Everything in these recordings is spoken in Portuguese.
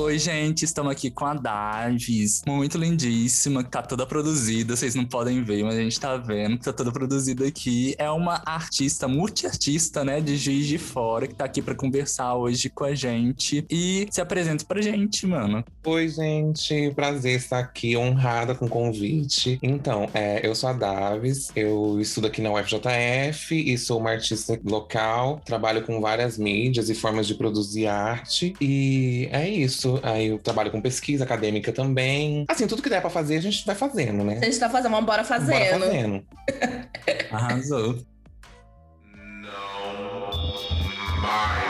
Oi, gente, estamos aqui com a Davis, muito lindíssima, que tá toda produzida, vocês não podem ver, mas a gente tá vendo que tá toda produzida aqui. É uma artista, multiartista, né, de Juiz de Fora, que tá aqui para conversar hoje com a gente. E se apresenta pra gente, mano. Oi, gente, prazer estar aqui, honrada com o convite. Então, é, eu sou a Davis, eu estudo aqui na UFJF e sou uma artista local, trabalho com várias mídias e formas de produzir arte. E é isso isso. Aí eu trabalho com pesquisa acadêmica também. Assim, tudo que der pra fazer, a gente vai fazendo, né? A gente tá fazendo, vamos embora fazendo. Bora fazendo. Arrasou. Não mais.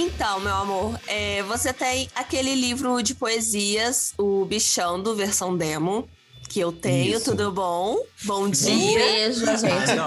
Então, meu amor, é, você tem aquele livro de poesias, o Bichando, versão demo, que eu tenho, Isso. tudo bom? Bom dia. Um beijo, gente.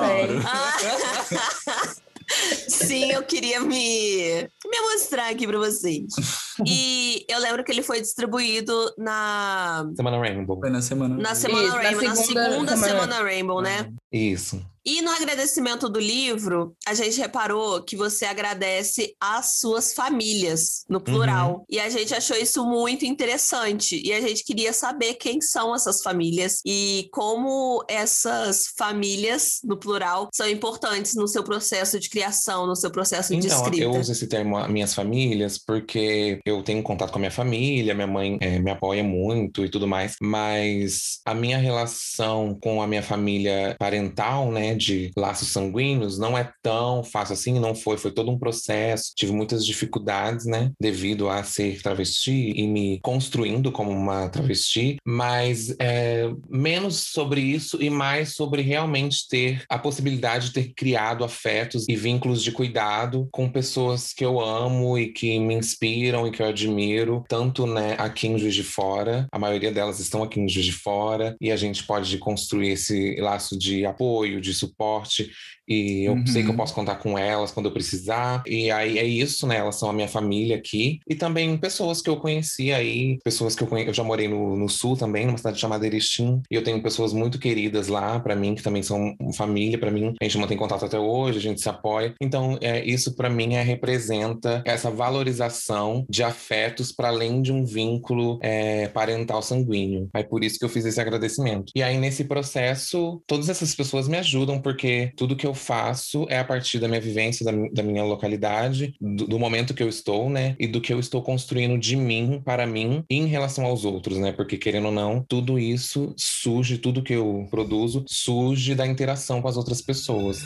Ah. Sim, eu queria me, me mostrar aqui para vocês. E eu lembro que ele foi distribuído na. Semana Rainbow. Foi na semana. Na Semana Isso, Rainbow, na segunda, na segunda semana... semana Rainbow, né? Isso. E no agradecimento do livro, a gente reparou que você agradece às suas famílias, no plural. Uhum. E a gente achou isso muito interessante. E a gente queria saber quem são essas famílias e como essas famílias, no plural, são importantes no seu processo de criação, no seu processo então, de escrita. Eu uso esse termo minhas famílias porque eu tenho contato com a minha família, minha mãe é, me apoia muito e tudo mais. Mas a minha relação com a minha família parental, né? de laços sanguíneos não é tão fácil assim, não foi, foi todo um processo. Tive muitas dificuldades, né, devido a ser travesti e me construindo como uma travesti, mas é, menos sobre isso e mais sobre realmente ter a possibilidade de ter criado afetos e vínculos de cuidado com pessoas que eu amo e que me inspiram e que eu admiro, tanto né, aqui em Juiz de Fora, a maioria delas estão aqui em Juiz de Fora, e a gente pode construir esse laço de apoio, de suporte e eu uhum. sei que eu posso contar com elas quando eu precisar. E aí é isso, né? Elas são a minha família aqui. E também pessoas que eu conheci aí, pessoas que eu conheci. Eu já morei no, no sul também, numa cidade chamada Erechim. E eu tenho pessoas muito queridas lá para mim, que também são família para mim. A gente mantém contato até hoje, a gente se apoia. Então, é, isso para mim é, representa essa valorização de afetos para além de um vínculo é, parental sanguíneo. É por isso que eu fiz esse agradecimento. E aí, nesse processo, todas essas pessoas me ajudam, porque tudo que eu faço é a partir da minha vivência, da, da minha localidade, do, do, momento que eu estou, né? E do que eu estou construindo de mim, para mim, em relação aos outros, né? Porque, querendo ou não, tudo isso surge, tudo que eu produzo, surge da interação com as outras pessoas.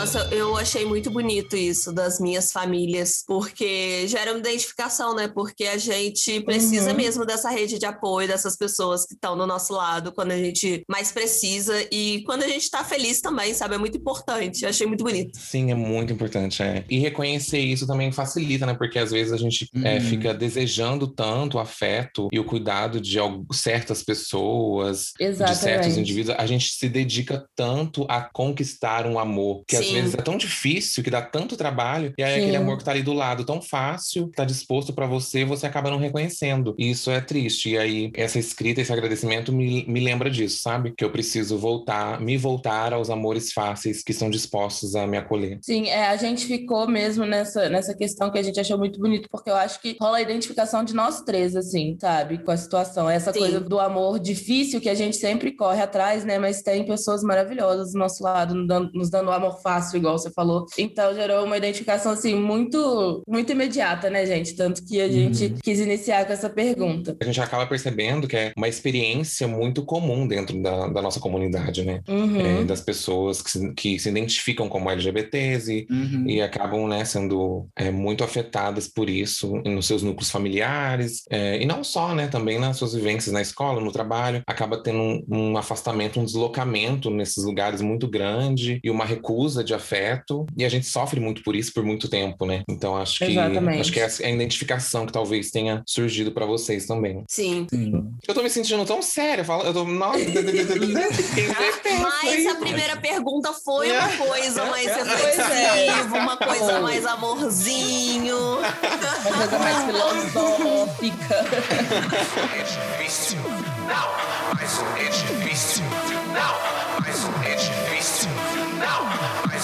Nossa, eu achei muito bonito isso das minhas famílias, porque gera uma identificação, né? Porque a gente precisa uhum. mesmo dessa rede de apoio, dessas pessoas que estão do nosso lado quando a gente mais precisa e quando a gente tá feliz também, sabe? É muito importante. Eu achei muito bonito. Sim, é muito importante, é. E reconhecer isso também facilita, né? Porque às vezes a gente é, uhum. é, fica desejando tanto o afeto e o cuidado de certas pessoas, Exatamente. de certos indivíduos. A gente se dedica tanto a conquistar um amor que Sim. Sim às vezes é tão difícil, que dá tanto trabalho, e aí Sim. aquele amor que tá ali do lado, tão fácil, tá disposto para você, você acaba não reconhecendo. E isso é triste. E aí, essa escrita, esse agradecimento me, me lembra disso, sabe? Que eu preciso voltar, me voltar aos amores fáceis que estão dispostos a me acolher. Sim, é, a gente ficou mesmo nessa, nessa questão que a gente achou muito bonito, porque eu acho que rola a identificação de nós três, assim, sabe? Com a situação. Essa Sim. coisa do amor difícil que a gente sempre corre atrás, né? Mas tem pessoas maravilhosas do nosso lado, nos dando, nos dando amor fácil fácil, igual você falou. Então gerou uma identificação assim muito muito imediata, né, gente? Tanto que a gente uhum. quis iniciar com essa pergunta. A gente acaba percebendo que é uma experiência muito comum dentro da, da nossa comunidade, né? Uhum. É, das pessoas que se, que se identificam como LGBTs e, uhum. e acabam, né, sendo é, muito afetadas por isso nos seus núcleos familiares é, e não só, né? Também nas suas vivências na escola, no trabalho, acaba tendo um, um afastamento, um deslocamento nesses lugares muito grande e uma recusa de afeto e a gente sofre muito por isso por muito tempo, né? Então acho que Exatamente. acho que essa é a identificação que talvez tenha surgido pra vocês também. Sim. Sim. Eu tô me sentindo tão séria, fala, eu tô, nossa, Mas a primeira pergunta foi uma coisa mais é. reflexiva, uma coisa mais amorzinho. Uma coisa mais filosófica. edifício. Não, mais um edifício. Não, mais um edifício. Não, mais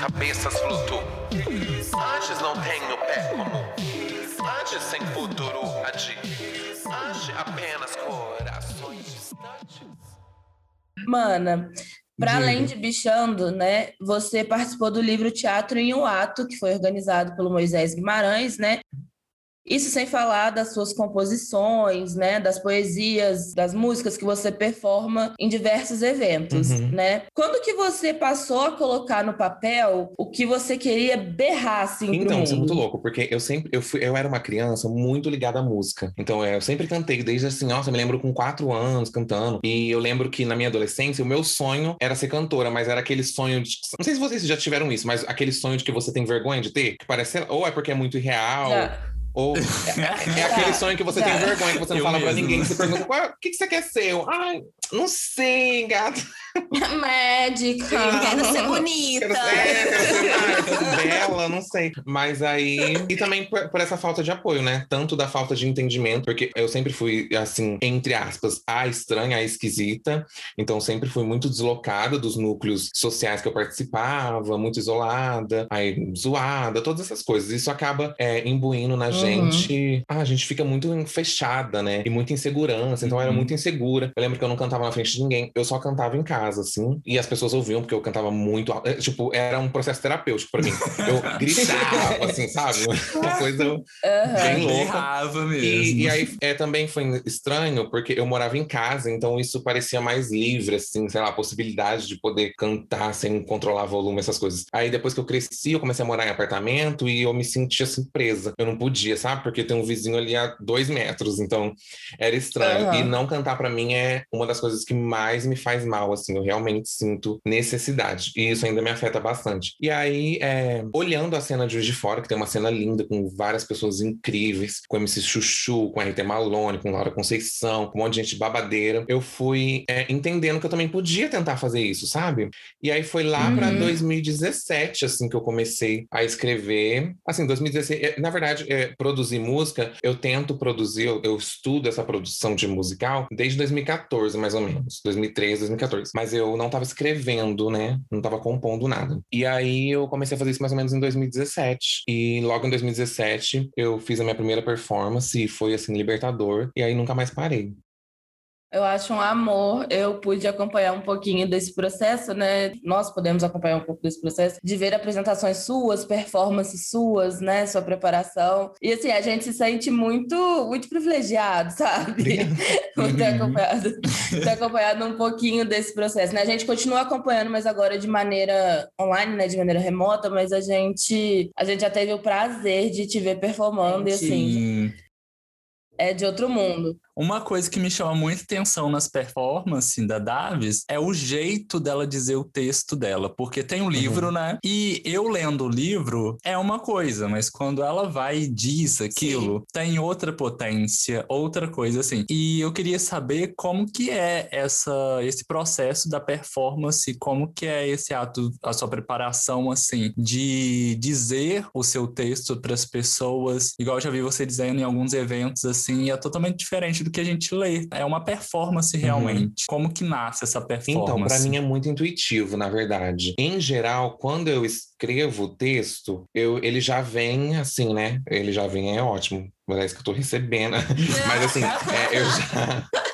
Cabeças flutuam. Mana, para além de Bichando, né, você participou do livro Teatro em um Ato, que foi organizado pelo Moisés Guimarães, né? Isso sem falar das suas composições, né, das poesias, das músicas que você performa em diversos eventos, Uhum. né? Quando que você passou a colocar no papel o que você queria berrar assim Então, isso é muito louco, porque eu sempre, eu, fui, eu era uma criança muito ligada à música. Então, é, eu sempre cantei, desde assim, nossa, eu me lembro com quatro anos cantando. E eu lembro que na minha adolescência, o meu sonho era ser cantora, mas era aquele sonho de. Não sei se vocês já tiveram isso, mas aquele sonho de que você tem vergonha de ter, que parece, ou é porque é muito irreal. Ou é, é aquele sonho que você tem vergonha, que você não Eu fala pra mesmo. ninguém, que você pergunta, "Qual- o que, que você quer ser? Eu, Ai, não sei, gato. Médica. Quero ser bonita. Quero ser, é, quero ser bela, não sei. Mas aí. E também por, por essa falta de apoio, né? Tanto da falta de entendimento, porque eu sempre fui, assim, entre aspas, a estranha, a esquisita. Então sempre fui muito deslocada dos núcleos sociais que eu participava, muito isolada, aí zoada, todas essas coisas. Isso acaba é, imbuindo na Uhum. gente. Ah, a gente fica muito fechada, né? E muita insegurança. Então eu era Uhum. muito insegura. Eu lembro que eu não cantava na frente de ninguém. Eu só cantava em casa, assim. E as pessoas ouviam, porque eu cantava muito alto. É, Tipo, era um processo terapêutico pra mim. Eu gritava, assim, sabe? Uma coisa Aham. bem louca. Mesmo. E, e aí é, também foi estranho, porque eu morava em casa, então isso parecia mais livre, assim, sei lá, a possibilidade de poder cantar sem controlar volume, essas coisas. Aí depois que eu cresci, eu comecei a morar em apartamento e eu me sentia assim presa. Eu não podia, sabe? Porque tem um vizinho ali a dois metros, então era estranho. Aham. E não cantar pra mim é uma das coisas que mais me faz mal, assim, eu realmente sinto necessidade. E isso ainda me afeta bastante. E aí, é, olhando a cena de Juiz de Fora, que tem uma cena linda com várias pessoas incríveis, com MC Chuchu, com RT Malone, com Laura Conceição, com um monte de gente babadeira, eu fui é, entendendo que eu também podia tentar fazer isso, sabe? E aí foi lá pra Uhum. 2017, assim, que eu comecei a escrever. Assim, 2016, é, na verdade, é, produzir música, eu tento produzir, eu, eu estudo essa produção de musical desde 2014, mais ou menos. 2013, 2014. Mas eu não tava escrevendo, né? Não tava compondo nada. E aí eu comecei a fazer isso mais ou menos em 2017. E logo em 2017 eu fiz a minha primeira performance e foi assim libertador. E aí nunca mais parei. Eu acho um amor. Eu pude acompanhar um pouquinho desse processo, né? Nós podemos acompanhar um pouco desse processo, de ver apresentações suas, performances suas, né? Sua preparação. E assim, a gente se sente muito, muito privilegiado, sabe? Por ter Uhum. acompanhado, ter acompanhado um pouquinho desse processo. Né? A gente continua acompanhando, mas agora de maneira online, né? De maneira remota, mas a gente, a gente já teve o prazer de te ver performando e assim, Sim. é de outro mundo. Uma coisa que me chama muita atenção nas performances da Davis é o jeito dela dizer o texto dela, porque tem um livro, né? E eu lendo o livro é uma coisa, mas quando ela vai e diz aquilo, tem outra potência, outra coisa assim. E eu queria saber como que é essa esse processo da performance, como que é esse ato, a sua preparação assim, de dizer o seu texto para as pessoas, igual eu já vi você dizendo em alguns eventos assim, é totalmente diferente do que a gente lê. É uma performance realmente. Como que nasce essa performance? Então, para mim é muito intuitivo, na verdade. Em geral, quando eu escrevo o texto, eu, ele já vem assim, né? Ele já vem, é ótimo. Parece que eu tô recebendo. Mas assim, é, eu já.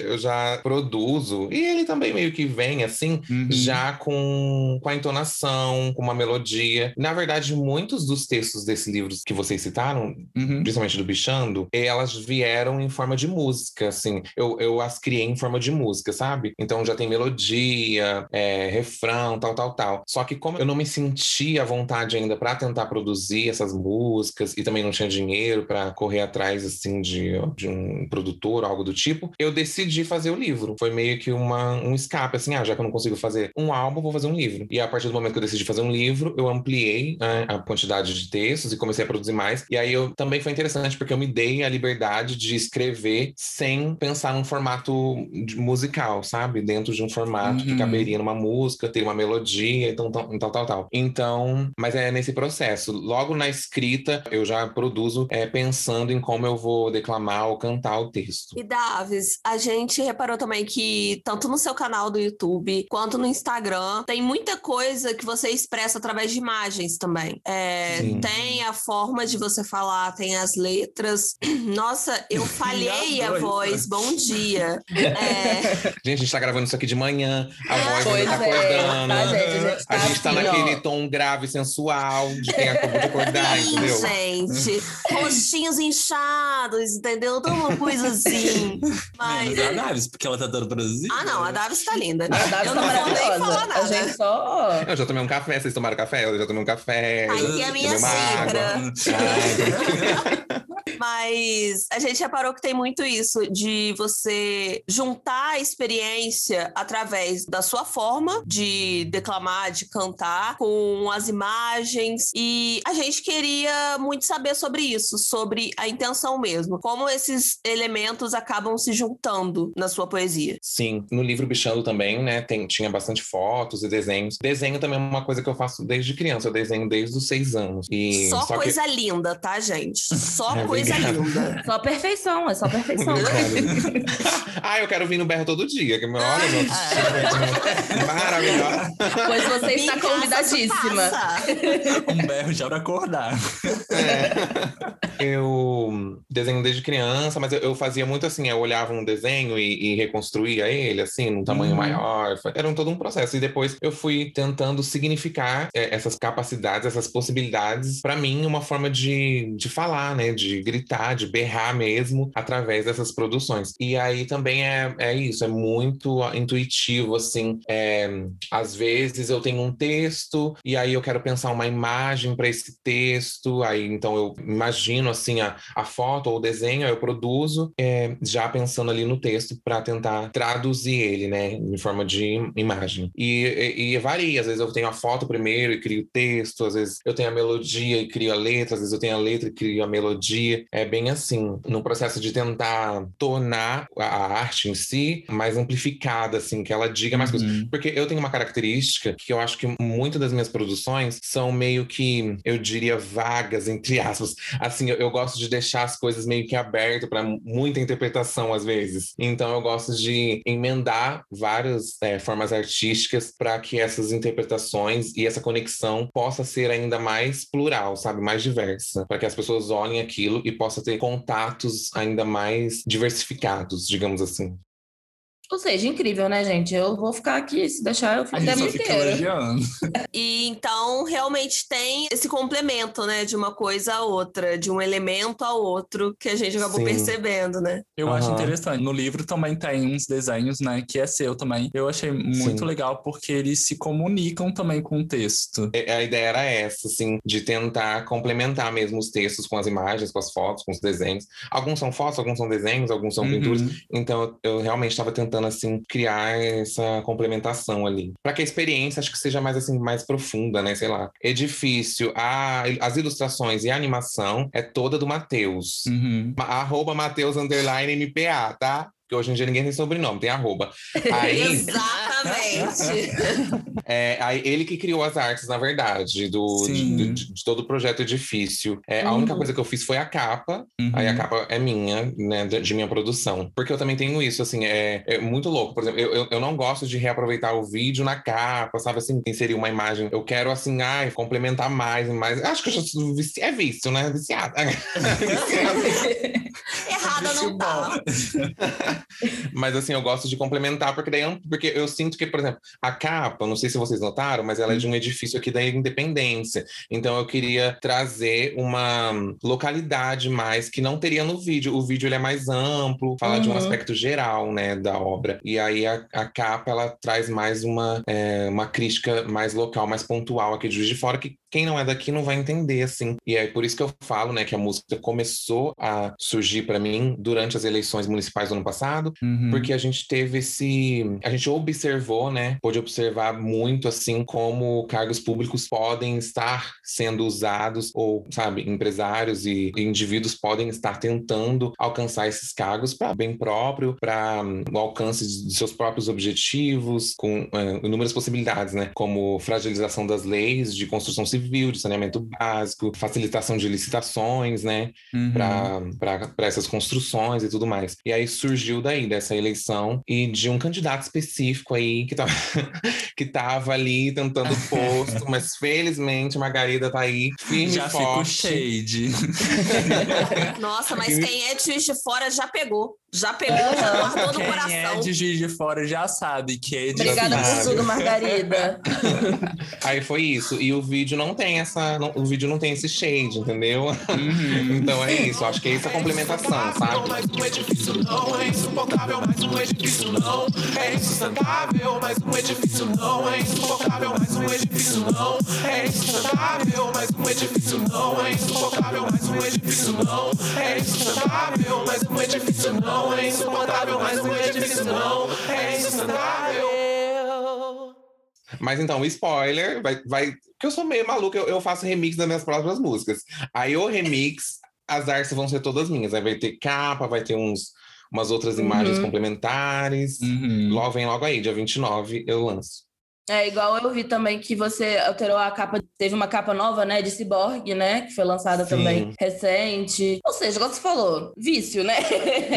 eu já produzo. E ele também meio que vem, assim, Uhum. já com, com a entonação, com uma melodia. Na verdade, muitos dos textos desse livro que vocês citaram, Uhum. principalmente do Bichando, elas vieram em forma de música, assim. Eu, eu as criei em forma de música, sabe? Então já tem melodia, é, refrão, tal, tal, tal. Só que como eu não me sentia à vontade ainda para tentar produzir essas músicas e também não tinha dinheiro para correr atrás, assim, de, de um produtor, algo do tipo, eu decidi fazer o livro. Foi meio que uma, um escape, assim, ah, já que eu não consigo fazer um álbum, vou fazer um livro. E a partir do momento que eu decidi fazer um livro, eu ampliei né, a quantidade de textos e comecei a produzir mais. E aí eu também foi interessante porque eu me dei a liberdade de escrever sem pensar num formato de- musical, sabe? Dentro de um formato que Uhum. caberia numa música, ter uma melodia, então tal, tal, tal, tal. Então, mas é nesse processo. Logo na escrita, eu já produzo é, pensando em como eu vou declamar ou cantar o texto. E Davis, a gente reparou também que tanto no seu canal do YouTube quanto no Instagram tem muita coisa que você expressa através de imagens também. É, tem a forma de você falar, tem as letras. Nossa, eu falhei a voz. Bom dia. É, Gente, a gente tá gravando isso aqui de manhã, a voz Pois ainda tá é, acordando. tá, gente? A gente tá, A gente tá naquele ó. tom grave, sensual, de quem acabou de acordar, sim, entendeu? gente. Rostinhos inchados, entendeu? Toda uma coisa assim. Mas. Menos a Davis, porque ela tá dando produzir. Ah, não, a Davis tá linda. A Davi eu tá não falar maravilhosa. nada. A gente só. Eu já tomei um café, vocês tomaram café? Eu já tomei um café. Que é a minha xícara. Ai, Mas a gente reparou que tem muito isso de você juntar a experiência através da sua forma de declamar, de cantar, com as imagens. E a gente queria muito saber sobre isso, sobre a intenção mesmo. Como esses elementos acabam se juntando na sua poesia. Sim, no livro Bichando também, né, tem, tinha bastante fotos e desenhos. Desenho também é uma coisa que eu faço desde criança, eu desenho desde os seis anos. E Só, que- coisa linda, tá, gente? Só É, coisa obrigado. linda. Só perfeição, é só perfeição. ah, eu quero vir no berro todo dia. Que, olha, meu maravilhosa. Pois você está convidadíssima. Um berro já pra acordar. É. Eu desenho desde criança, mas eu, eu fazia muito assim, eu olhava um desenho e, e reconstruía ele, assim, num tamanho Uhum. maior. Era um, todo um processo. E depois eu fui tentando significar é, essas capacidades, essas possibilidades, para mim, uma forma de, de falar, né? De gritar, de berrar mesmo, através dessas produções. E aí também é, é isso, é muito intuitivo, assim. é, às vezes eu tenho um texto e aí eu quero pensar uma imagem para esse texto, aí então eu imagino assim a, a foto ou o desenho, aí eu produzo é, já pensando ali no texto para tentar traduzir ele, né, em forma de imagem. E, e, e varia, às vezes eu tenho a foto primeiro e crio o texto, às vezes eu tenho a melodia e crio a letra, às vezes eu tenho a letra e crio a melodia. É bem assim, no processo de tentar tornar a arte em si mais amplificada, assim, que ela diga mais coisas. Uhum. Porque eu tenho uma característica que eu acho que muitas das minhas produções são meio que, eu diria, vagas, entre aspas. Assim, eu, eu gosto de deixar as coisas meio que abertas para muita interpretação, às vezes. Então, eu gosto de emendar várias é, formas artísticas para que essas interpretações e essa conexão possa ser ainda mais plural, sabe? Mais diversa. Para que as pessoas olhem aquilo e possa ter contatos ainda mais diversificados, digamos assim. Ou seja, incrível, né, gente? Eu vou ficar aqui, se deixar, eu fico A o gente tempo só fica inteiro. E então realmente tem esse complemento, né, de uma coisa a outra, de um elemento a outro que a gente acabou Sim. percebendo, né? Eu acho Aham. interessante. No livro também tem uns desenhos, né, que é seu também. Eu achei muito Sim. legal porque eles se comunicam também com o texto. É, A ideia era essa, assim, de tentar complementar mesmo os textos com as imagens, com as fotos, com os desenhos. Alguns são fotos, alguns são desenhos, alguns são pinturas. Uhum. Então eu, eu realmente estava tentando assim criar essa complementação ali, para que a experiência acho que seja mais assim mais profunda, né? Sei lá. Edifício, a, as ilustrações e a animação é toda do Matheus. Uhum. Arroba Matheus underline MPA, tá? Porque hoje em dia ninguém tem sobrenome, tem arroba. Aí, Exatamente. é, aí ele que criou as artes, na verdade, do, de, de- de todo o projeto Edifício. É, A Uhum. única coisa que eu fiz foi a capa, Uhum. Aí a capa é minha, né, de, de minha produção. Porque eu também tenho isso, assim, é, é muito louco. Por exemplo, eu, eu, eu não gosto de reaproveitar o vídeo na capa, sabe, assim, inserir uma imagem. Eu quero, assim, ai, complementar mais, mais. Acho que eu já sou vici... É vício, né? Viciado. Não. Mas assim, eu gosto de complementar, porque daí eu- porque eu sinto que, por exemplo, a capa, não sei se vocês notaram, mas ela é de um edifício aqui da Independência. Então eu queria trazer uma localidade mais que não teria no vídeo. O vídeo ele é mais amplo, fala de um Uhum. aspecto geral, né, da obra. E aí a, a capa ela traz mais uma, é, uma crítica mais local, mais pontual aqui de Juiz de Fora, que quem não é daqui não vai entender, assim. E é por isso que eu falo, né, que a música começou a surgir para mim durante as eleições municipais do ano passado, Uhum. porque a gente teve esse. A gente observou, né? Pôde observar muito assim como cargos públicos podem estar sendo usados, ou, sabe, empresários e indivíduos podem estar tentando alcançar esses cargos para bem próprio, para o alcance de seus próprios objetivos, com é, inúmeras possibilidades, né? Como fragilização das leis de construção civil, de saneamento básico, facilitação de licitações, né? Uhum. para essas construções e tudo mais. E aí surgiu daí dessa eleição e de um candidato específico aí que tava, que tava ali tentando o posto, mas felizmente Margarida tá aí firme Já e fica o forte. shade. Nossa, mas quem é de Fora já pegou. Já pegou, já guardou no Quem coração. é de Juiz de Fora já sabe que é difícil. Obrigada por tudo, Margarida. Aí foi isso. E o vídeo não tem essa, não- o vídeo não tem esse shade, entendeu? Uhum. Então é isso. Acho que é isso a complementação, sabe? Mas um edifício não é insuportável, mas um edifício não é insustentável, mas um edifício não é insuportável, mas um edifício não é insustentável, mas um edifício não é insuportável, mas um edifício não é insustentável, mas um edifício não é insuportável, mas um edifício não é insustentável. Mas então, spoiler, vai, vai. Porque eu sou meio maluco, eu, eu faço remix das minhas próprias músicas. Aí o remix, as artes vão ser todas minhas. Aí vai ter capa, vai ter uns, umas outras imagens Uhum. complementares. Uhum. Logo, vem logo aí, dia 29, eu lanço. É igual eu vi também que você alterou a capa, teve uma capa nova, né, de Cyborg, né, que foi lançada Sim. também recente. Ou seja, igual você falou, vício, né?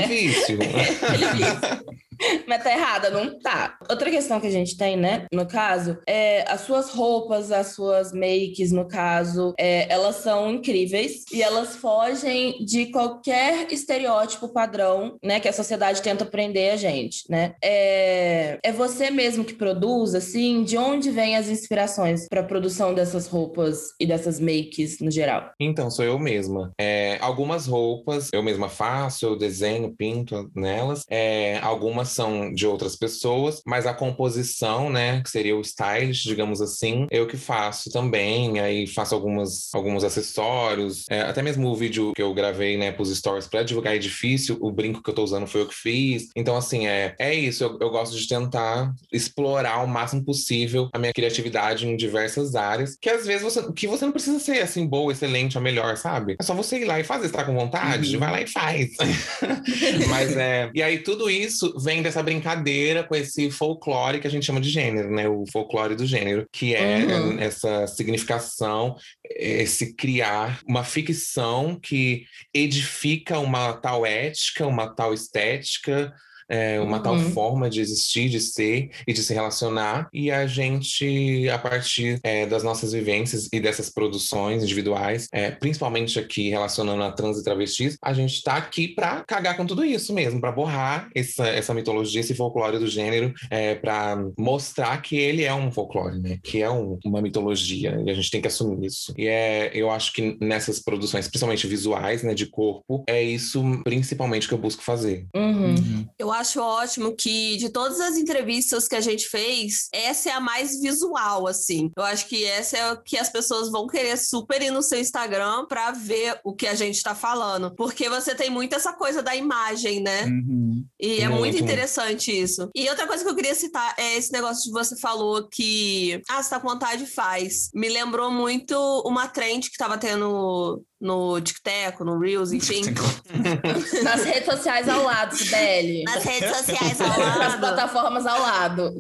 Vício. Ele vício. Mas tá errada, não tá. Outra questão que a gente tem, né, no caso, é as suas roupas, as suas makes, no caso, é, elas são incríveis e elas fogem de qualquer estereótipo padrão, né, que a sociedade tenta prender a gente, né? É, é você mesmo que produz, assim, de onde vêm as inspirações para produção dessas roupas e dessas makes no geral? Então, sou eu mesma. É, algumas roupas eu mesma faço, eu desenho, pinto nelas. É, algumas são de outras pessoas, mas a composição, né, que seria o stylist, digamos assim, eu que faço também. Aí faço algumas, alguns acessórios, é, até mesmo o vídeo que eu gravei, né, pros stories para divulgar edifício, o brinco que eu tô usando foi eu que fiz. Então, assim, é, é isso. Eu, eu gosto de tentar explorar o máximo possível a minha criatividade em diversas áreas, que às vezes você, que você não precisa ser assim boa, excelente, a melhor, sabe? É só você ir lá e fazer, você tá com vontade, Uhum. vai lá e faz. Mas é, e aí tudo isso vem dessa brincadeira com esse folclore que a gente chama de gênero, né? O folclore do gênero, que é Uhum. essa significação, esse criar uma ficção que edifica uma tal ética, uma tal estética, é, uma tal Uhum. forma de existir, de ser e de se relacionar. E a gente, a partir é, das nossas vivências e dessas produções individuais, é, principalmente aqui relacionando a trans e travestis, a gente está aqui para cagar com tudo isso mesmo, para borrar essa, essa mitologia, esse folclore do gênero, é, para mostrar que ele é um folclore, né? Que é um- uma mitologia e a gente tem que assumir isso. E é, eu acho que nessas produções, principalmente visuais, né, de corpo, é isso principalmente que eu busco fazer. Uhum. Uhum. Eu acho ótimo que de todas as entrevistas que a gente fez, essa é a mais visual, assim. Eu acho que essa é o que as pessoas vão querer super ir no seu Instagram pra ver o que a gente tá falando. Porque você tem muito essa coisa da imagem, né? Uhum. E é Muito, muito muito. interessante isso. E outra coisa que eu queria citar é esse negócio de você falou que, ah, você tá com vontade, faz. Me lembrou muito uma trend que tava tendo no TikTok, no Reels, enfim. Nas redes sociais ao lado, Sibeli. Nas redes sociais ao Nas lado. plataformas ao lado.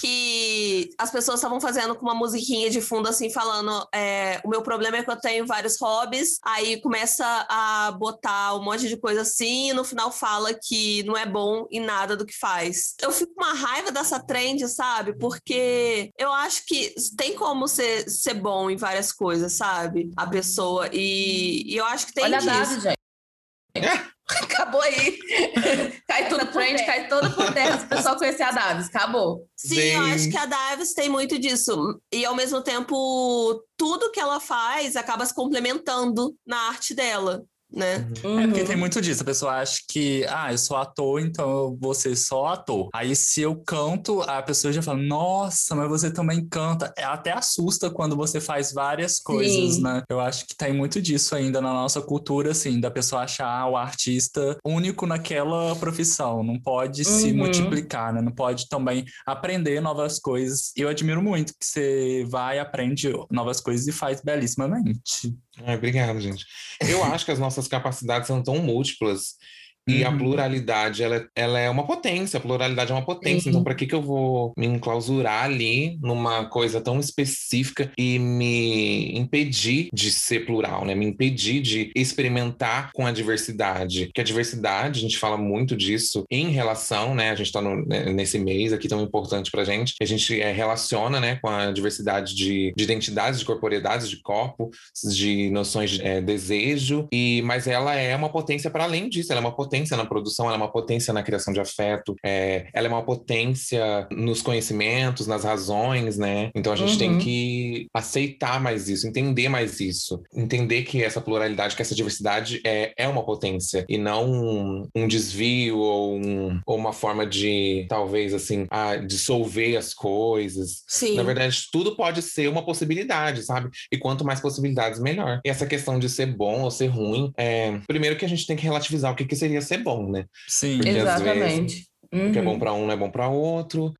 que as pessoas estavam fazendo com uma musiquinha de fundo, assim, falando: é, o meu problema é que eu tenho vários hobbies, aí começa a botar um monte de coisa assim, e no final fala que não é bom em nada do que faz. Eu fico com uma raiva dessa trend, sabe? Porque eu acho que tem como ser, ser bom em várias coisas, sabe? A pessoa. E, e eu acho que tem Olha a disso. Davi, gente. Acabou aí. cai tudo trend, cai todo por terra. Se o pessoal conhecer a Davis, acabou. Sim, eu acho que a Davis tem muito disso. E ao mesmo tempo, tudo que ela faz acaba se complementando na arte dela né? Uhum. É porque tem muito disso. A pessoa acha que, ah, eu sou ator, então eu vou ser só ator. Aí se eu canto, a pessoa já fala, nossa, mas você também canta. É, até assusta quando você faz várias coisas, Sim. né? Eu acho que tem muito disso ainda na nossa cultura, assim, da pessoa achar o artista único naquela profissão. Não pode uhum. se multiplicar, né? Não pode também aprender novas coisas. E eu admiro muito que você vai, aprende novas coisas e faz belíssimamente. Ai, obrigado, gente. Eu acho que as nossas capacidades são tão múltiplas e a uhum. pluralidade, ela, ela é uma potência, a pluralidade é uma potência. Então, uhum. Então, para que, que eu vou me enclausurar ali numa coisa tão específica e me impedir de ser plural, né? Me impedir de experimentar com a diversidade. Porque a diversidade, a gente fala muito disso em relação, né? A gente está né, nesse mês aqui tão importante pra gente, a gente é, relaciona, né, com a diversidade de, de identidades, de corporeidades, de corpo, de noções de é, desejo, e mas ela é uma potência para além disso, ela é uma potência potência na produção, ela é uma potência na criação de afeto, é, ela é uma potência nos conhecimentos, nas razões, né? Então a gente uhum. tem que aceitar mais isso, entender mais isso, entender que essa pluralidade, que essa diversidade é, é uma potência e não um, um desvio ou, um, ou, uma forma de, talvez, assim, a dissolver as coisas. Sim. Na verdade, tudo pode ser uma possibilidade, sabe? E quanto mais possibilidades, melhor. E essa questão de ser bom ou ser ruim, é... primeiro que a gente tem que relativizar o que, que seria ser bom, né? Sim, Porque, exatamente. Vezes, uhum. O que é bom uhum. para um não é bom para outro.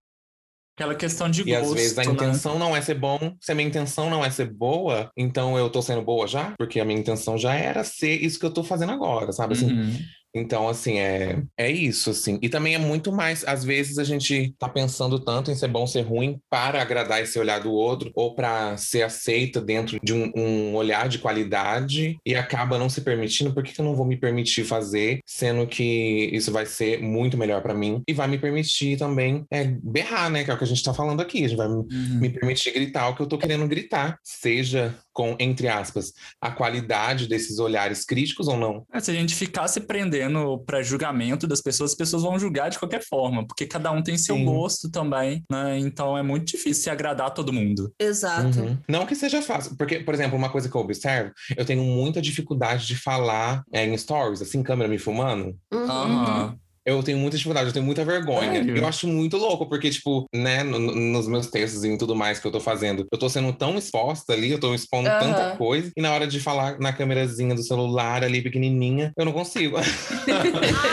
Aquela questão de e gosto. E às vezes a né? intenção não é ser bom. Se a minha intenção não é ser boa, então eu tô sendo boa já? Porque a minha intenção já era ser isso que eu tô fazendo agora, sabe? Assim, uhum. Então, assim, é, é isso, assim. E também é muito mais, às vezes a gente tá pensando tanto em ser bom, ser ruim, para agradar esse olhar do outro, ou para ser aceita dentro de um, um, olhar de qualidade, e acaba não se permitindo. Por que, que eu não vou me permitir fazer, sendo que isso vai ser muito melhor para mim? E vai me permitir também é, berrar, né? Que é o que a gente tá falando aqui. A gente vai uhum. me permitir gritar o que eu tô querendo gritar. Seja com, entre aspas, a qualidade desses olhares críticos ou não? É, se a gente ficar se prendendo para julgamento das pessoas, as pessoas vão julgar de qualquer forma, porque cada um tem seu Sim. gosto também, né? Então é muito difícil se agradar todo mundo. Exato. Uhum. Não que seja fácil, porque, por exemplo, uma coisa que eu observo, eu tenho muita dificuldade de falar é, em stories, assim, câmera me filmando. Uhum. uhum. Eu tenho muita dificuldade, eu tenho muita vergonha. Eu acho muito louco, porque, tipo, né, no, nos meus textos e tudo mais que eu tô fazendo, eu tô sendo tão exposta ali, eu tô expondo uhum. tanta coisa, e na hora de falar na câmerazinha do celular ali, pequenininha, eu não consigo. ah,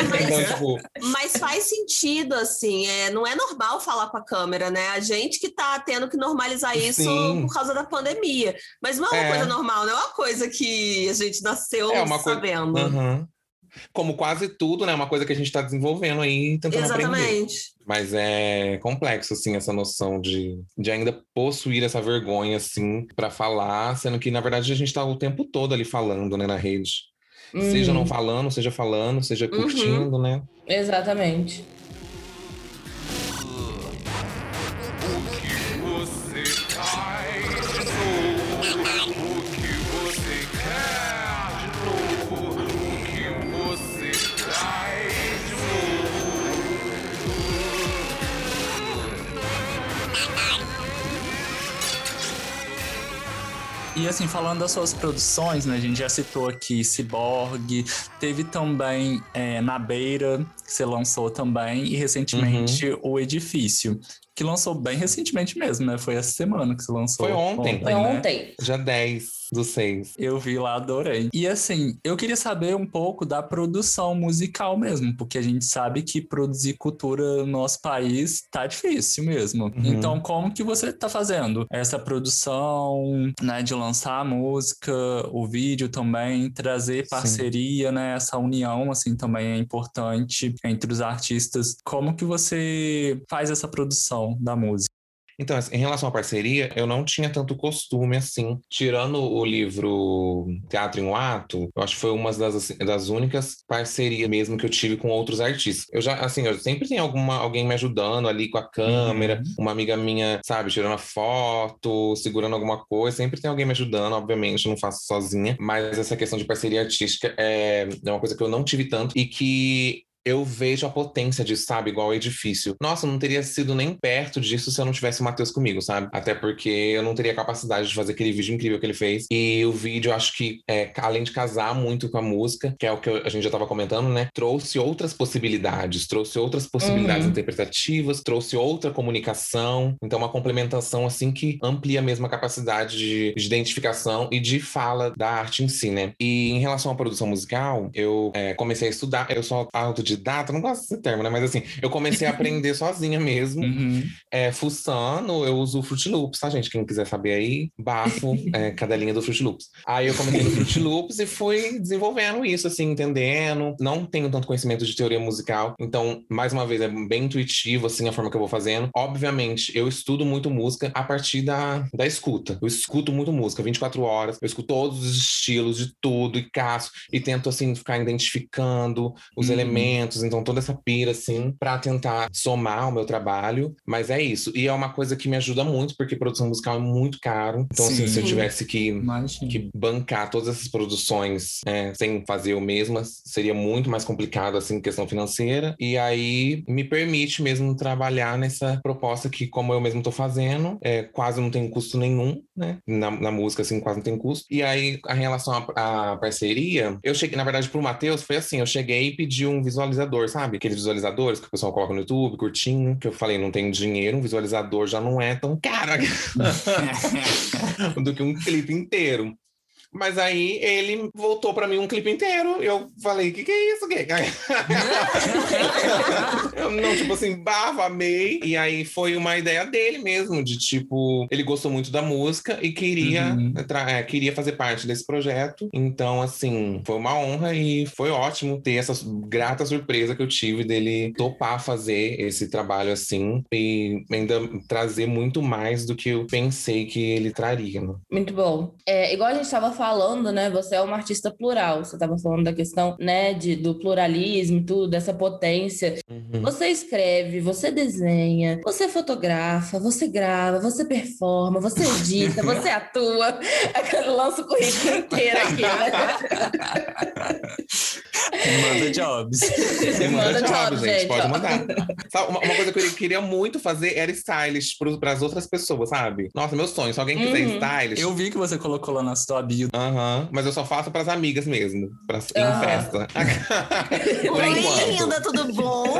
mas, então, tipo... mas faz sentido, assim, é, não é normal falar com a câmera, né? A gente que tá tendo que normalizar isso Sim. por causa da pandemia. Mas não é uma é. coisa normal, não é uma coisa que a gente nasceu é uma sabendo. Coisa... Uhum como quase tudo, né? Uma coisa que a gente está desenvolvendo aí, tentando Exatamente. aprender. Mas é complexo, assim, essa noção de, de ainda possuir essa vergonha, assim, para falar, sendo que, na verdade, a gente está o tempo todo ali falando, né, na rede. Hum. Seja não falando, seja falando, seja uhum. curtindo, uhum. né? Exatamente. E assim, falando das suas produções, né? A gente já citou aqui Cyborg, teve também é, Na Beira, que você lançou também, e recentemente uhum. O Edifício, que lançou bem recentemente mesmo, né? Foi essa semana que você lançou. Foi ontem. ontem Foi né? ontem. Já 10 dos seis. Eu vi lá, adorei. E assim, eu queria saber um pouco da produção musical mesmo, porque a gente sabe que produzir cultura no nosso país tá difícil mesmo. Uhum. Então, como que você tá fazendo essa produção, né, de lançar a música, o vídeo também, trazer parceria, Sim. né, essa união, assim, também é importante entre os artistas. Como que você faz essa produção da música? Então, assim, em relação à parceria, eu não tinha tanto costume assim. Tirando o livro Teatro em um Ato, eu acho que foi uma das, assim, das únicas parcerias mesmo que eu tive com outros artistas. Eu já, assim, eu sempre tenho alguma, alguém me ajudando ali com a câmera, Uhum. uma amiga minha, sabe, tirando a foto, segurando alguma coisa. Sempre tem alguém me ajudando, obviamente, eu não faço sozinha. Mas essa questão de parceria artística é, é uma coisa que eu não tive tanto e que eu vejo a potência disso, sabe? Igual o edifício. Nossa, não teria sido nem perto disso se eu não tivesse o Matheus comigo, sabe? Até porque eu não teria capacidade de fazer aquele vídeo incrível que ele fez. E o vídeo, acho que, é, além de casar muito com a música, que é o que a gente já tava comentando, né? Trouxe outras possibilidades, trouxe outras possibilidades Uhum. interpretativas, trouxe outra comunicação. Então, uma complementação, assim, que amplia mesmo a capacidade de, de identificação e de fala da arte em si, né? E em relação à produção musical, eu é, comecei a estudar, eu sou autodidata, não gosto desse termo, né? Mas assim, eu comecei a aprender sozinha mesmo, Uhum. é, fuçando, eu uso o Fruit Loops, tá, gente? Quem quiser saber aí, bafo, é, cadelinha do Fruit Loops. Aí eu comecei no Fruit Loops e fui desenvolvendo isso, assim, entendendo. Não tenho tanto conhecimento de teoria musical, então, mais uma vez, é bem intuitivo, assim, a forma que eu vou fazendo. Obviamente, eu estudo muito música a partir da, da escuta. Eu escuto muito música, 24 horas, eu escuto todos os estilos de tudo e caço, e tento, assim, ficar identificando os Uhum. elementos, então toda essa pira, assim, pra tentar somar ao meu trabalho. Mas é isso. E é uma coisa que me ajuda muito, porque produção musical é muito caro. Então, assim, se eu tivesse que Imagina. que bancar todas essas produções é, sem fazer eu mesma seria muito mais complicado, assim, questão financeira. E aí me permite mesmo trabalhar nessa proposta que, como eu mesmo tô fazendo, é, quase não tem custo nenhum, né? Na, na música, assim, quase não tem custo. E aí, a relação à, à parceria, eu cheguei, na verdade, pro Matheus, foi assim, eu cheguei e pedi um visualizador, sabe? Aqueles visualizadores que o pessoal coloca no YouTube, curtinho, que eu falei, não tem dinheiro, um visualizador já não é tão caro do que um clipe inteiro. Mas aí ele voltou pra mim um clipe inteiro. Eu falei, que que é isso? Que? eu não, tipo assim, bava, amei. E aí foi uma ideia dele mesmo, de tipo, ele gostou muito da música e queria, Uhum. é, queria fazer parte desse projeto. Então, assim, foi uma honra e foi ótimo ter essa grata surpresa que eu tive dele topar fazer esse trabalho assim e ainda trazer muito mais do que eu pensei que ele traria. Né? Muito bom. É, igual a gente estava falando, né? Você é uma artista plural. Você estava falando da questão, né, de, do pluralismo, e tudo, dessa potência. Uhum. Você escreve, você desenha, você fotografa, você grava, você performa, você edita, você atua. Lança o currículo inteiro aqui, né? Manda jobs. Manda job, gente, pode mandar. Sabe, uma, uma coisa que eu queria muito fazer era stylist para as outras pessoas, sabe? Nossa, meu sonho. Se alguém quiser Uhum. stylist. Eu vi que você colocou lá na sua bio. Aham, mas eu só faço para as amigas mesmo, pra, em Ah. festa. Oi, linda, tudo bom? Oi.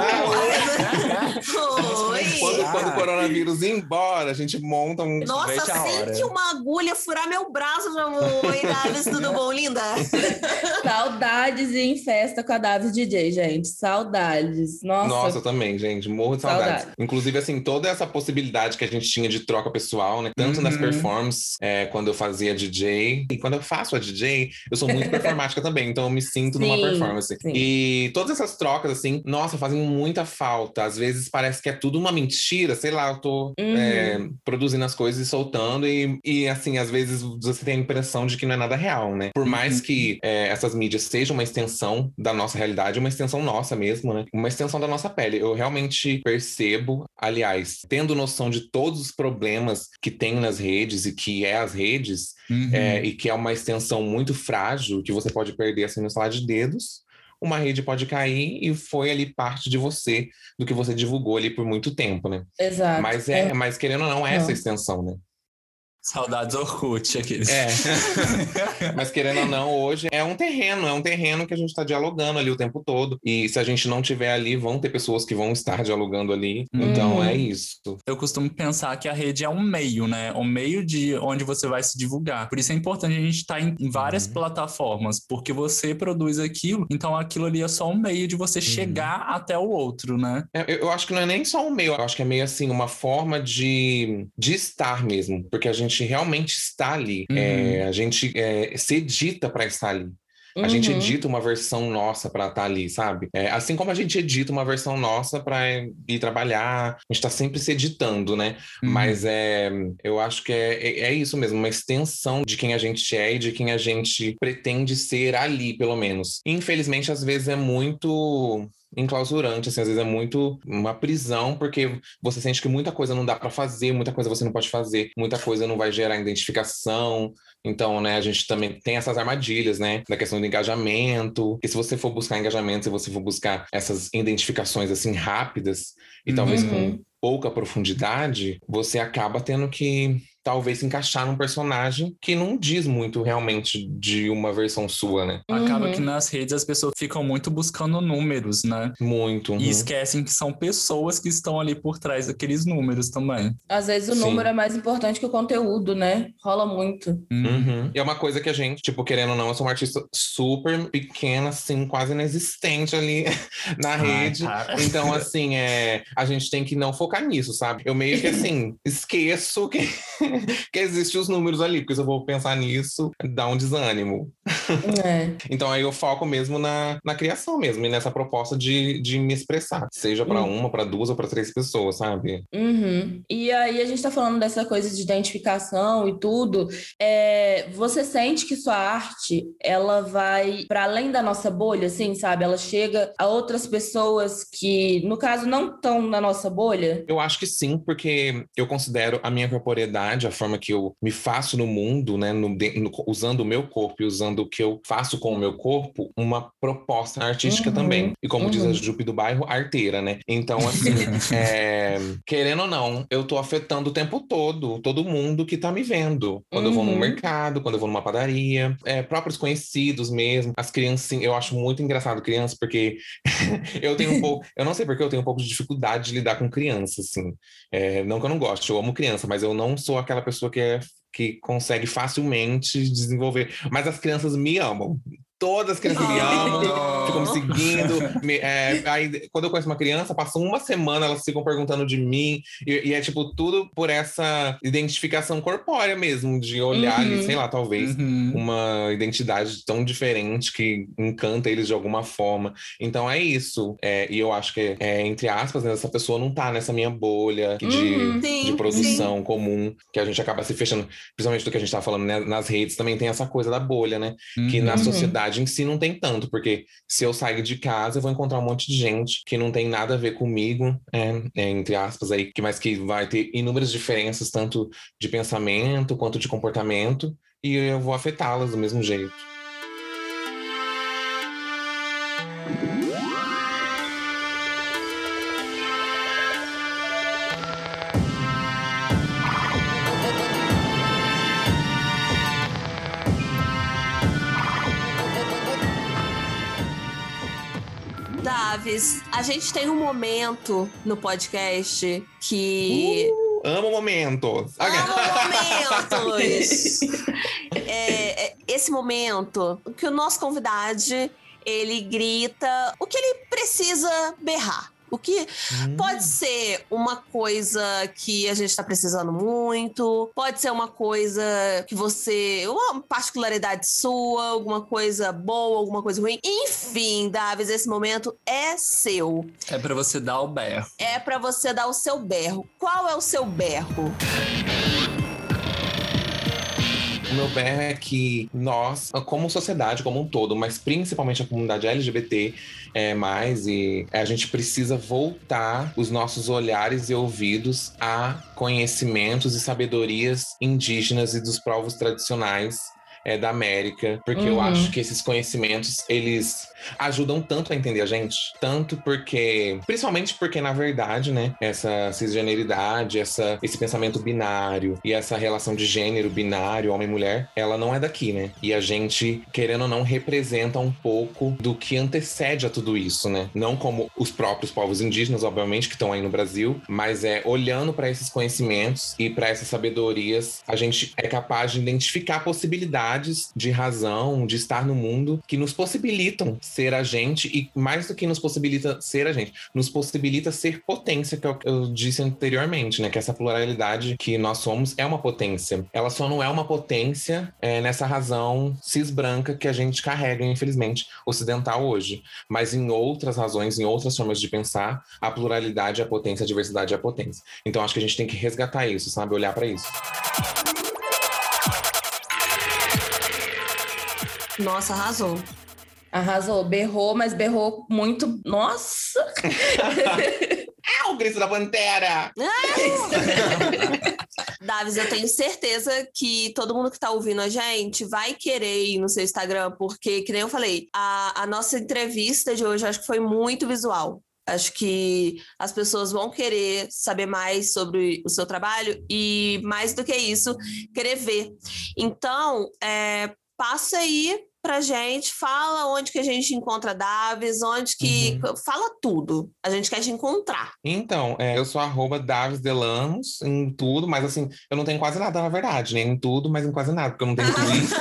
Quando, quando o coronavírus ir embora, a gente monta um. Nossa, hora. que uma agulha furar meu braço, já vou. Oi, Davis, tudo bom, linda? Saudades e em festa com a Davis DJ, gente. Saudades. Nossa. Nossa, eu também, gente. Morro de saudades. Saudade. Inclusive, assim, toda essa possibilidade que a gente tinha de troca pessoal, né? Tanto nas Uhum. performances, é, quando eu fazia DJ, e quando eu faço a DJ, eu sou muito performática também, então eu me sinto numa Sim, performance. sim. E todas essas trocas, assim, nossa, fazem muita falta. Às vezes parece que é tudo uma mentira, sei lá, eu tô Uhum. é, produzindo as coisas e soltando, e, e assim, às vezes você tem a impressão de que não é nada real, né? Por mais Uhum. que é, essas mídias sejam uma extensão da nossa realidade, uma extensão nossa mesmo, né? Uma extensão da nossa pele. Eu realmente percebo, aliás, tendo noção de todos os problemas que tem nas redes e que é as redes, Uhum. é, e que é uma extensão muito frágil, que você pode perder assim no salar de dedos. Uma rede pode cair e foi ali parte de você, do que você divulgou ali por muito tempo, né? Exato. Mas é, mas querendo ou não, é essa extensão, né? Saudades Orkut, aqueles. É. Mas querendo ou não, hoje é um terreno, é um terreno que a gente está dialogando ali o tempo todo. E se a gente não tiver ali, vão ter pessoas que vão estar dialogando ali. Então Uhum. é isso. Eu costumo pensar que a rede é um meio, né? Um meio de onde você vai se divulgar. Por isso é importante a gente estar em em várias Uhum. plataformas, porque você produz aquilo, então aquilo ali é só um meio de você chegar até o outro, né? É, Eu, eu acho que não é nem só um meio, eu acho que é meio assim, uma forma de, de estar mesmo, porque a gente realmente está ali. Uhum. É, a gente é, se edita para estar ali. A gente Uhum. edita uma versão nossa pra estar ali, sabe? É, assim como a gente edita uma versão nossa pra ir trabalhar, a gente tá sempre se editando, né? Uhum. Mas é, eu acho que é, é, é isso mesmo, uma extensão de quem a gente é e de quem a gente pretende ser ali, pelo menos. Infelizmente, às vezes é muito enclausurante, assim, às vezes é muito uma prisão, porque você sente que muita coisa não dá pra fazer, muita coisa você não pode fazer, muita coisa não vai gerar identificação. Então, né, a gente também tem essas armadilhas, né, da questão do engajamento. E se você for buscar engajamento, se você for buscar essas identificações assim rápidas e talvez com Uhum. pouca profundidade, você acaba tendo que talvez se encaixar num personagem que não diz muito realmente de uma versão sua, né? Acaba Uhum. que nas redes as pessoas ficam muito buscando números, né? Muito. uhum. E esquecem que são pessoas que estão ali por trás daqueles números também. Às vezes o Sim. número é mais importante que o conteúdo, né? Rola muito. Hum. Uhum. E é uma coisa que a gente, tipo, querendo ou não, eu sou uma artista super pequena, assim, quase inexistente ali na rede. Então, assim, é, a gente tem que não focar nisso, sabe? Eu meio que, assim, esqueço que, que existem os números ali, porque se eu vou pensar nisso, dá um desânimo. É. Então, aí eu foco mesmo na, na criação mesmo, e nessa proposta de, de me expressar. Seja pra Hum. uma, pra duas ou pra três pessoas, sabe? Uhum. E aí a gente tá falando dessa coisa de identificação e tudo. É, você sente que sua arte ela vai para além da nossa bolha, assim, sabe? Ela chega a outras pessoas que, no caso, não estão na nossa bolha. Eu acho que sim, porque eu considero a minha corporeidade, a forma que eu me faço no mundo, né, no no- usando o meu corpo e usando o que eu faço com o meu corpo, uma proposta artística Uhum, também. E como diz a uhum. Jupe do bairro, arteira, né? Então, assim, é, querendo ou não, eu tô afetando o tempo todo, todo mundo que tá me vendo. Quando eu vou no Uhum. mercado, quando eu vou numa padaria, é, próprios conhecidos mesmo, as crianças, eu acho muito engraçado crianças, porque eu tenho um pouco, eu não sei porque eu tenho um pouco de dificuldade de lidar com crianças, assim. É, não que eu não goste, eu amo criança, mas eu não sou aquela pessoa que, é, que consegue facilmente desenvolver. Mas as crianças me amam. Todas as crianças me amam, ficam me seguindo. me- é, aí, quando eu conheço uma criança, passam uma semana, elas ficam perguntando de mim. E, e é tipo tudo por essa identificação corpórea mesmo, de olhar Uhum. sei lá, talvez Uhum. uma identidade tão diferente que encanta eles de alguma forma. Então é isso. É, e eu acho que, é, entre aspas, né, essa pessoa não tá nessa minha bolha de, Uhum. de Sim, produção comum, que a gente acaba se fechando. Principalmente do que a gente tá falando né, nas redes, também tem essa coisa da bolha, né? Que na Uhum. Sociedade em si não tem tanto, porque se eu sair de casa, eu vou encontrar um monte de gente que não tem nada a ver comigo, é, é, entre aspas, aí, que, mas que vai ter inúmeras diferenças, tanto de pensamento quanto de comportamento, e eu vou afetá-las do mesmo jeito. Davis, a gente tem um momento no podcast que. Amo momentos! Amo momentos! É, é, esse momento que o nosso convidado ele grita o que ele precisa berrar. O que Hum. pode ser uma coisa que a gente tá precisando muito, pode ser uma coisa que você. uma particularidade sua, alguma coisa boa, alguma coisa ruim. Enfim, Davis, esse momento é seu. É pra você dar o berro. É pra você dar o seu berro. Qual é o seu berro? O meu berro é que nós, como sociedade como um todo, mas principalmente a comunidade LGBT, é, mais, e a gente precisa voltar os nossos olhares e ouvidos a conhecimentos e sabedorias indígenas e dos povos tradicionais é, da América, porque eu Uhum. acho que esses conhecimentos, eles ajudam tanto a entender a gente, tanto porque, principalmente porque, na verdade, né, essa cisgeneridade, essa, esse pensamento binário e essa relação de gênero binário, homem mulher, ela não é daqui, né? E a gente, querendo ou não, representa um pouco do que antecede a tudo isso, né? Não como os próprios povos indígenas, obviamente, que estão aí no Brasil, mas é olhando para esses conhecimentos e para essas sabedorias, a gente é capaz de identificar possibilidades de razão, de estar no mundo, que nos possibilitam ser a gente e mais do que nos possibilita ser a gente, nos possibilita ser potência, que é que eu disse anteriormente, né? Que essa pluralidade que nós somos é uma potência. Ela só não é uma potência é, nessa razão cis branca que a gente carrega, infelizmente, ocidental hoje. Mas em outras razões, em outras formas de pensar, a pluralidade é a potência, a diversidade é a potência. Então acho que a gente tem que resgatar isso, sabe? Olhar para isso. Nossa, arrasou. Arrasou, berrou, mas berrou muito. Nossa! É o grito da pantera! Davis, eu tenho certeza que todo mundo que tá ouvindo a gente vai querer ir no seu Instagram, porque, que nem eu falei, a, a nossa entrevista de hoje acho que foi muito visual. Acho que as pessoas vão querer saber mais sobre o seu trabalho e, mais do que isso, querer ver. Então, é, passa aí pra gente, fala onde que a gente encontra Davis, onde que. Fala tudo. A gente quer te encontrar. Então, é, eu sou arroba Davis Delamos em tudo, mas assim, eu não tenho quase nada, na verdade, né? Em tudo, mas em quase nada, porque eu não tenho Twitter.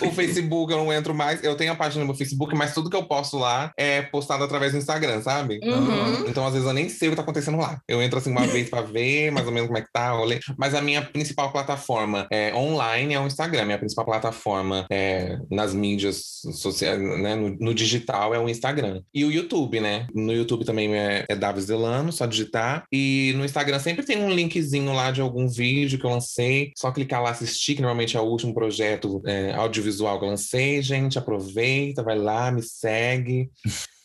o Facebook eu não entro mais. Eu tenho a página no meu Facebook, mas tudo que eu posto lá é postado através do Instagram, sabe? Uhum. Então, às vezes, eu nem sei o que tá acontecendo lá. Eu entro assim uma vez pra ver mais ou menos como é que tá, olhei. Mas a minha principal plataforma é online é o Instagram. Minha principal plataforma é nas mídias sociais, né? No, no digital é o Instagram. E o YouTube, né? No YouTube também é, é Davis Delano, só digitar. E no Instagram sempre tem um linkzinho lá de algum vídeo que eu lancei. Só clicar lá assistir, que normalmente é o último projeto é, audiovisual que eu lancei. Gente, aproveita, vai lá, me segue.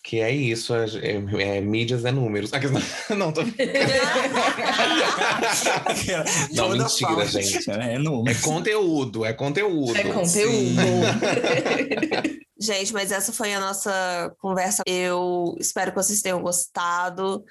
Que é isso, é, é- é mídias é números. Ah, que- Não, tô... Não, Toda mentira, fala, gente. É É número. conteúdo, é conteúdo. É conteúdo. Gente, mas essa foi a nossa conversa. Eu espero que vocês tenham gostado.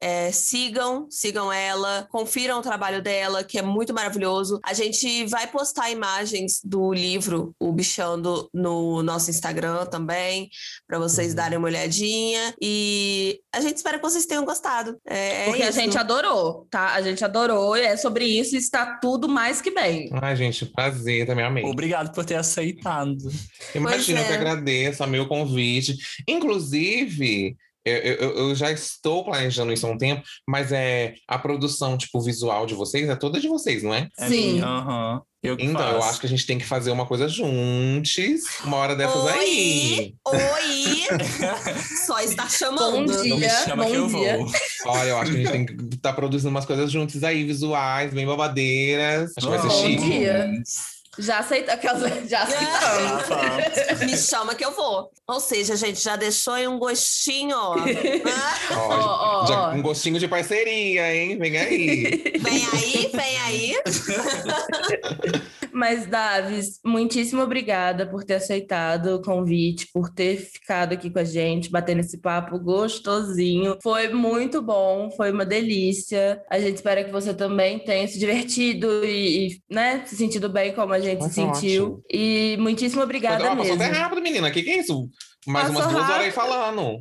É, sigam, sigam ela, confiram o trabalho dela, que é muito maravilhoso. A gente vai postar imagens do livro O Bichando no nosso Instagram também, para vocês Uhum. darem uma olhadinha. E a gente espera que vocês tenham gostado. É, é Porque a isso. gente adorou, tá? A gente adorou e é sobre isso e está tudo mais que bem. Ai, gente, prazer, também amei. Obrigado por ter aceitado. Imagina, eu que é. agradeço, amei o convite. Inclusive, eu, eu- eu já estou planejando isso há um tempo, mas é a produção, tipo, visual de vocês é toda de vocês, não é? É Sim. aham. Eu Então, eu faço. acho que a gente tem que fazer uma coisa juntos, uma hora dessas Oi! aí. Oi! Só está chamando. Bom dia. Não me chama bom que eu dia. vou. Olha, eu acho que a gente tem que estar produzindo umas coisas juntos aí, visuais, bem babadeiras. Acho que vai ser Bom chique. dia. Já aceita aquelas. Já aceitamos. Ah, tá. Me chama que eu vou. Ou seja, a gente já deixou aí um gostinho, ó. Ah, Ó, Ó, ó, já- ó. um gostinho de parceria, hein? Vem aí, vem aí. Mas, Davis, muitíssimo obrigada por ter aceitado o convite, por ter ficado aqui com a gente, batendo esse papo gostosinho. Foi muito bom, foi uma delícia. A gente espera que você também tenha se divertido e, e, né, se sentido bem como a gente Foi se sentiu. ótimo. E muitíssimo obrigada Ó, passou mesmo. até rápido, menina. O que, que é isso? Mais Passou umas duas horas aí rápido. falando.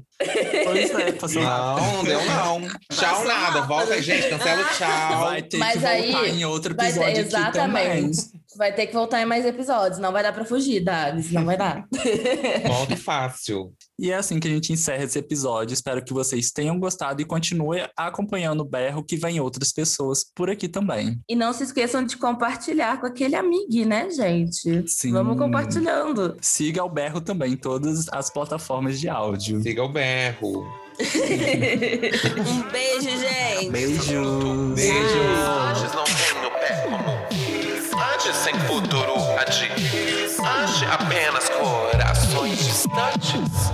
Pois é, passou rápido. Não, não deu não. Tchau, Passou nada. rápido. Volta aí, gente. Cancela o tchau. Vai ter Mas que aí- voltar em outro ter- episódio aqui também. Vai ter que voltar em mais episódios. Não vai dar pra fugir, Davis. Não vai dar. Volta fácil. E é assim que a gente encerra esse episódio. Espero que vocês tenham gostado e continue acompanhando o Berro, que vem outras pessoas por aqui também. E não se esqueçam de compartilhar com aquele amigo, né, gente? Sim. Vamos compartilhando. Siga o Berro também em todas as plataformas de áudio. Siga o berro. Um beijo, gente. Beijos. Beijo. Comum. Antes sem Ante apenas corações distantes.